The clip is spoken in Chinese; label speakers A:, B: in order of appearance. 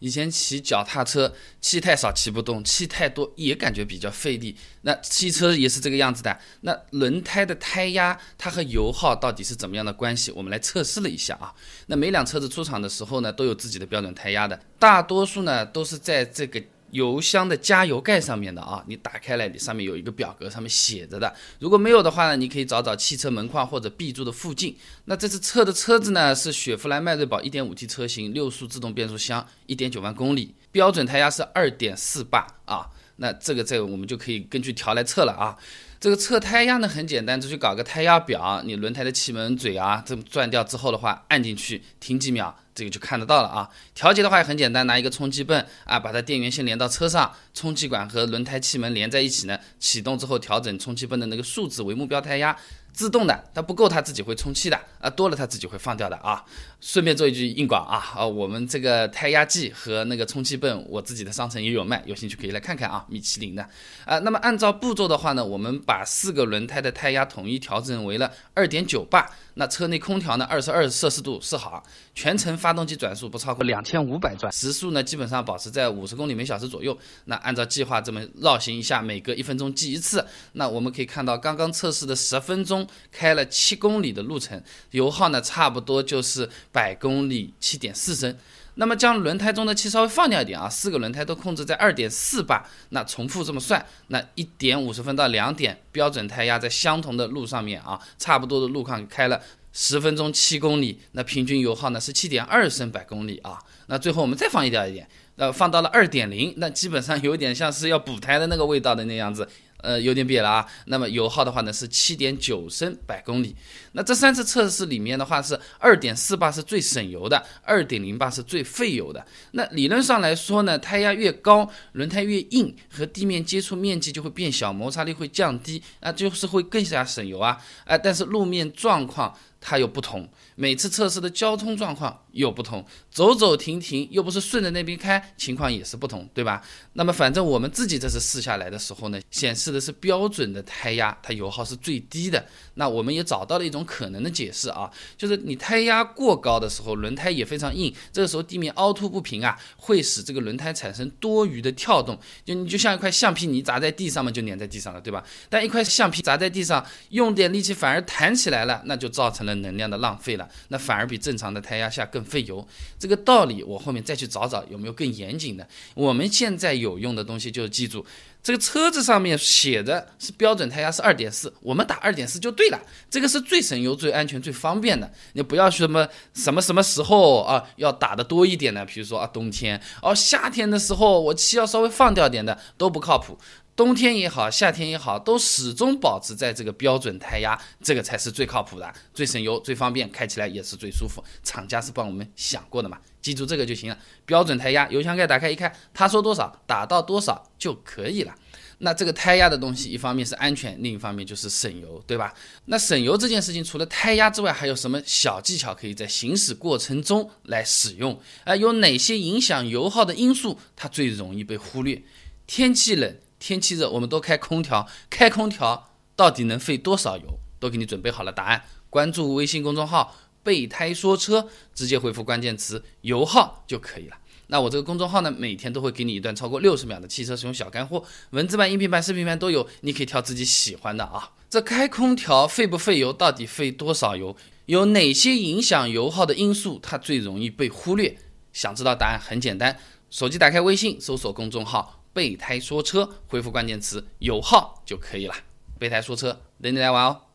A: 以前骑脚踏车，气太少骑不动，气太多也感觉比较费力。那汽车也是这个样子的。那轮胎的胎压，它和油耗到底是怎么样的关系？我们来测试了一下啊。那每辆车子出厂的时候呢，都有自己的标准胎压的，大多数呢都是在这个。油箱的加油盖上面的啊，你打开来，你上面有一个表格，上面写着的。如果没有的话呢，你可以找找汽车门框或者 B 柱的附近。那这次测的车子呢是雪佛兰迈锐宝 1.5T 车型，六速自动变速箱，1.9万公里，标准胎压是2.48啊。那这个这个我们就可以根据条来测了啊。这个测胎压呢很简单，就去搞个胎压表，你轮胎的气门嘴啊这么转掉之后的话，按进去停几秒。这个就看得到了啊，调节的话也很简单，拿一个充气泵啊，把它电源线连到车上，充气管和轮胎气门连在一起呢，启动之后调整充气泵的那个数值为目标胎压。自动的，它不够它自己会充气的啊，多了它自己会放掉的啊。顺便做一句硬广啊啊，我们这个胎压计和那个充气泵，我自己的商城也有卖，有兴趣可以来看看啊。米其林的啊，那么按照步骤的话呢，我们把四个轮胎的胎压统一调整为了二点九八，那车内空调呢二十二摄氏度是好，全程发动机转速不超过两千五百转，时速呢基本上保持在五十公里每小时左右。那按照计划这么绕行一下，每隔一分钟记一次，那我们可以看到刚刚测试的十分钟。开了七公里的路程，油耗呢差不多就是百公里七点四升。那么将轮胎中的气稍微放掉一点啊，四个轮胎都控制在二点四八。那重复这么算，那一点五十分到两点，标准胎压在相同的路上面啊，差不多的路况开了十分钟七公里，那平均油耗呢是七点二升百公里啊。那最后我们再放一掉一点，呃，放到了二点零，那基本上有点像是要补胎的那个味道的那样子。呃，有点瘪了啊。那么油耗的话呢是七点九升百公里。那这三次测试里面的话是二点四八是最省油的，二点零八是最费油的。那理论上来说呢，胎压越高，轮胎越硬，和地面接触面积就会变小，摩擦力会降低，那就是会更加省油啊。哎，但是路面状况。它有不同，每次测试的交通状况又不同，走走停停又不是顺着那边开，情况也是不同，对吧？那么反正我们自己这次试下来的时候呢，显示的是标准的胎压，它油耗是最低的。那我们也找到了一种可能的解释啊，就是你胎压过高的时候，轮胎也非常硬，这个时候地面凹凸不平啊，会使这个轮胎产生多余的跳动，就你就像一块橡皮泥砸在地上嘛，就粘在地上了，对吧？但一块橡皮砸在地上，用点力气反而弹起来了，那就造成了。能量的浪费了，那反而比正常的胎压下更费油。这个道理我后面再去找找有没有更严谨的。我们现在有用的东西就是记住，这个车子上面写的是标准胎压是二点四，我们打二点四就对了。这个是最省油、最安全、最方便的。你不要什么什么什么时候啊要打的多一点呢？比如说啊冬天哦，夏天的时候我气要稍微放掉点的都不靠谱。冬天也好，夏天也好，都始终保持在这个标准胎压，这个才是最靠谱的、最省油、最方便，开起来也是最舒服。厂家是帮我们想过的嘛？记住这个就行了。标准胎压，油箱盖打开一看，他说多少打到多少就可以了。那这个胎压的东西，一方面是安全，另一方面就是省油，对吧？那省油这件事情，除了胎压之外，还有什么小技巧可以在行驶过程中来使用？啊，有哪些影响油耗的因素，它最容易被忽略？天气冷。天气热，我们都开空调，开空调到底能费多少油？都给你准备好了答案。关注微信公众号“备胎说车”，直接回复关键词“油耗”就可以了。那我这个公众号呢，每天都会给你一段超过六十秒的汽车使用小干货，文字版、音频版、视频版都有，你可以挑自己喜欢的啊。这开空调费不费油？到底费多少油？有哪些影响油耗的因素？它最容易被忽略？想知道答案很简单，手机打开微信，搜索公众号。备胎说车，回复关键词油耗就可以了。备胎说车，等你来玩哦。